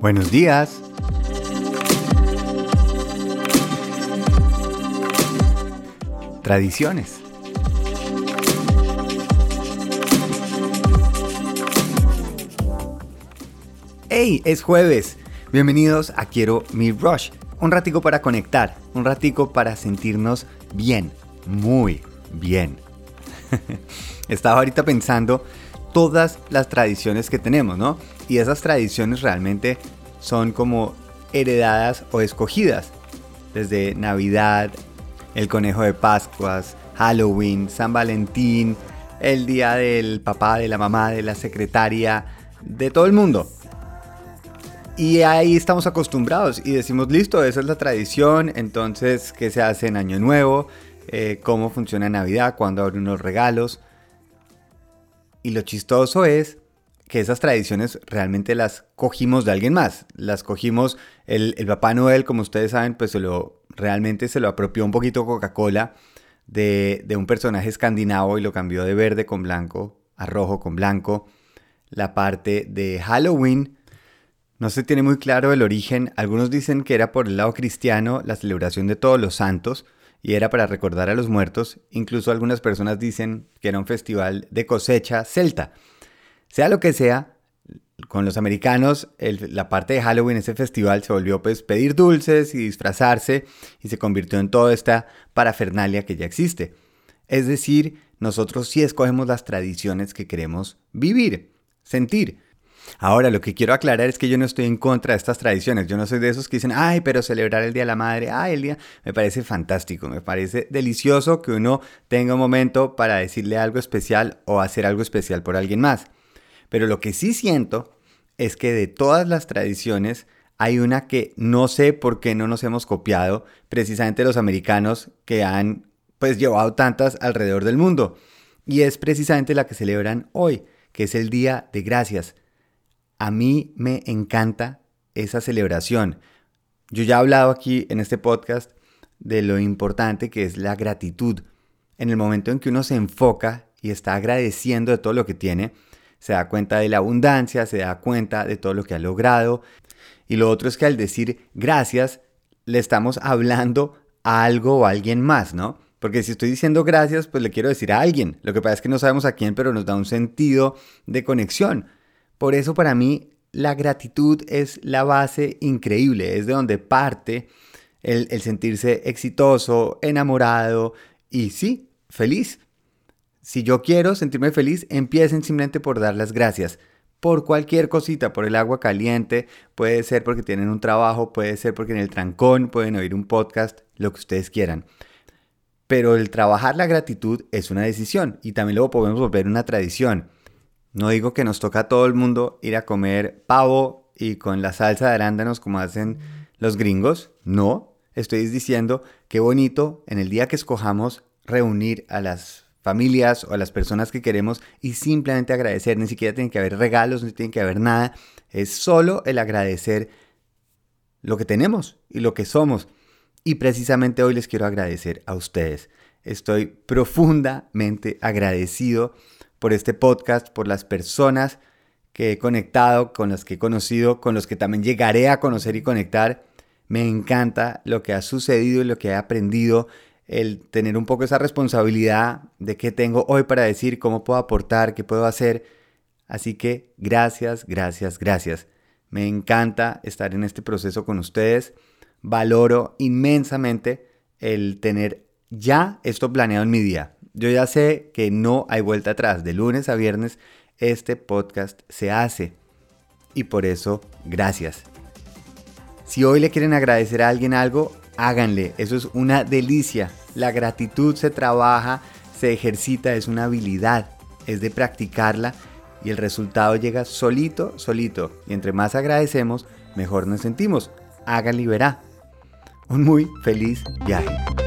Buenos días. Tradiciones. ¡Hey! Es jueves. Bienvenidos a Quiero mi Rush. Un ratico para conectar, un ratico para sentirnos bien, muy bien. Estaba ahorita pensando todas las tradiciones que tenemos, ¿no? Y esas tradiciones realmente son como heredadas o escogidas. Desde Navidad, el conejo de Pascuas, Halloween, San Valentín, el día del papá, de la mamá, de la secretaria, de todo el mundo. Y ahí estamos acostumbrados y decimos, listo, esa es la tradición, entonces, ¿qué se hace en Año Nuevo? Eh, ¿Cómo funciona Navidad? ¿Cuándo abren unos regalos? Y lo chistoso es que esas tradiciones realmente las cogimos de alguien más. Las cogimos, el, Papá Noel, como ustedes saben, pues se lo, realmente se lo apropió un poquito Coca-Cola de, de un personaje escandinavo y lo cambió de verde con blanco a rojo con blanco. La parte de Halloween no se tiene muy claro el origen. Algunos dicen que era por el lado cristiano la celebración de todos los santos y era para recordar a los muertos. Incluso algunas personas dicen que era un festival de cosecha celta. Sea lo que sea, con los americanos, la parte de Halloween, ese festival, se volvió pues pedir dulces y disfrazarse y se convirtió en toda esta parafernalia que ya existe. Es decir, nosotros sí escogemos las tradiciones que queremos vivir, sentir. Ahora, lo que quiero aclarar es que yo no estoy en contra de estas tradiciones. Yo no soy de esos que dicen, ay, pero celebrar el Día de la Madre, ay, el día, me parece fantástico, me parece delicioso que uno tenga un momento para decirle algo especial o hacer algo especial por alguien más. Pero lo que sí siento es que de todas las tradiciones hay una que no sé por qué no nos hemos copiado, precisamente los americanos que han pues llevado tantas alrededor del mundo. Y es precisamente la que celebran hoy, que es el Día de Gracias. A mí me encanta esa celebración. Yo ya he hablado aquí en este podcast de lo importante que es la gratitud. En el momento en que uno se enfoca y está agradeciendo de todo lo que tiene, se da cuenta de la abundancia, se da cuenta de todo lo que ha logrado. Y lo otro es que al decir gracias, le estamos hablando a algo o a alguien más, ¿no? Porque si estoy diciendo gracias, pues le quiero decir a alguien. Lo que pasa es que no sabemos a quién, pero nos da un sentido de conexión. Por eso para mí la gratitud es la base increíble, es de donde parte el, sentirse exitoso, enamorado y sí, feliz. Si yo quiero sentirme feliz, empiecen simplemente por dar las gracias por cualquier cosita, por el agua caliente, puede ser porque tienen un trabajo, puede ser porque en el trancón pueden oír un podcast, lo que ustedes quieran. Pero el trabajar la gratitud es una decisión y también luego podemos volver una tradición. No digo que nos toca a todo el mundo ir a comer pavo y con la salsa de arándanos como hacen los gringos. No, estoy diciendo que bonito en el día que escojamos reunir a las familias o a las personas que queremos y simplemente agradecer. Ni siquiera tiene que haber regalos, ni tiene que haber nada. Es solo el agradecer lo que tenemos y lo que somos. Y precisamente hoy les quiero agradecer a ustedes. Estoy profundamente agradecido por este podcast, por las personas que he conectado, con las que he conocido, con los que también llegaré a conocer y conectar. Me encanta lo que ha sucedido y lo que he aprendido, el tener un poco esa responsabilidad de qué tengo hoy para decir, cómo puedo aportar, qué puedo hacer. Así que gracias, gracias, gracias. Me encanta estar en este proceso con ustedes. Valoro inmensamente el tener ya esto planeado en mi día. Yo ya sé que no hay vuelta atrás. De lunes a viernes este podcast se hace. Y por eso, gracias. Si hoy le quieren agradecer a alguien algo, háganle. Eso es una delicia. La gratitud se trabaja, se ejercita, es una habilidad. Es de practicarla y el resultado llega solito, solito. Y entre más agradecemos, mejor nos sentimos. Háganle y verá. Un muy feliz viaje.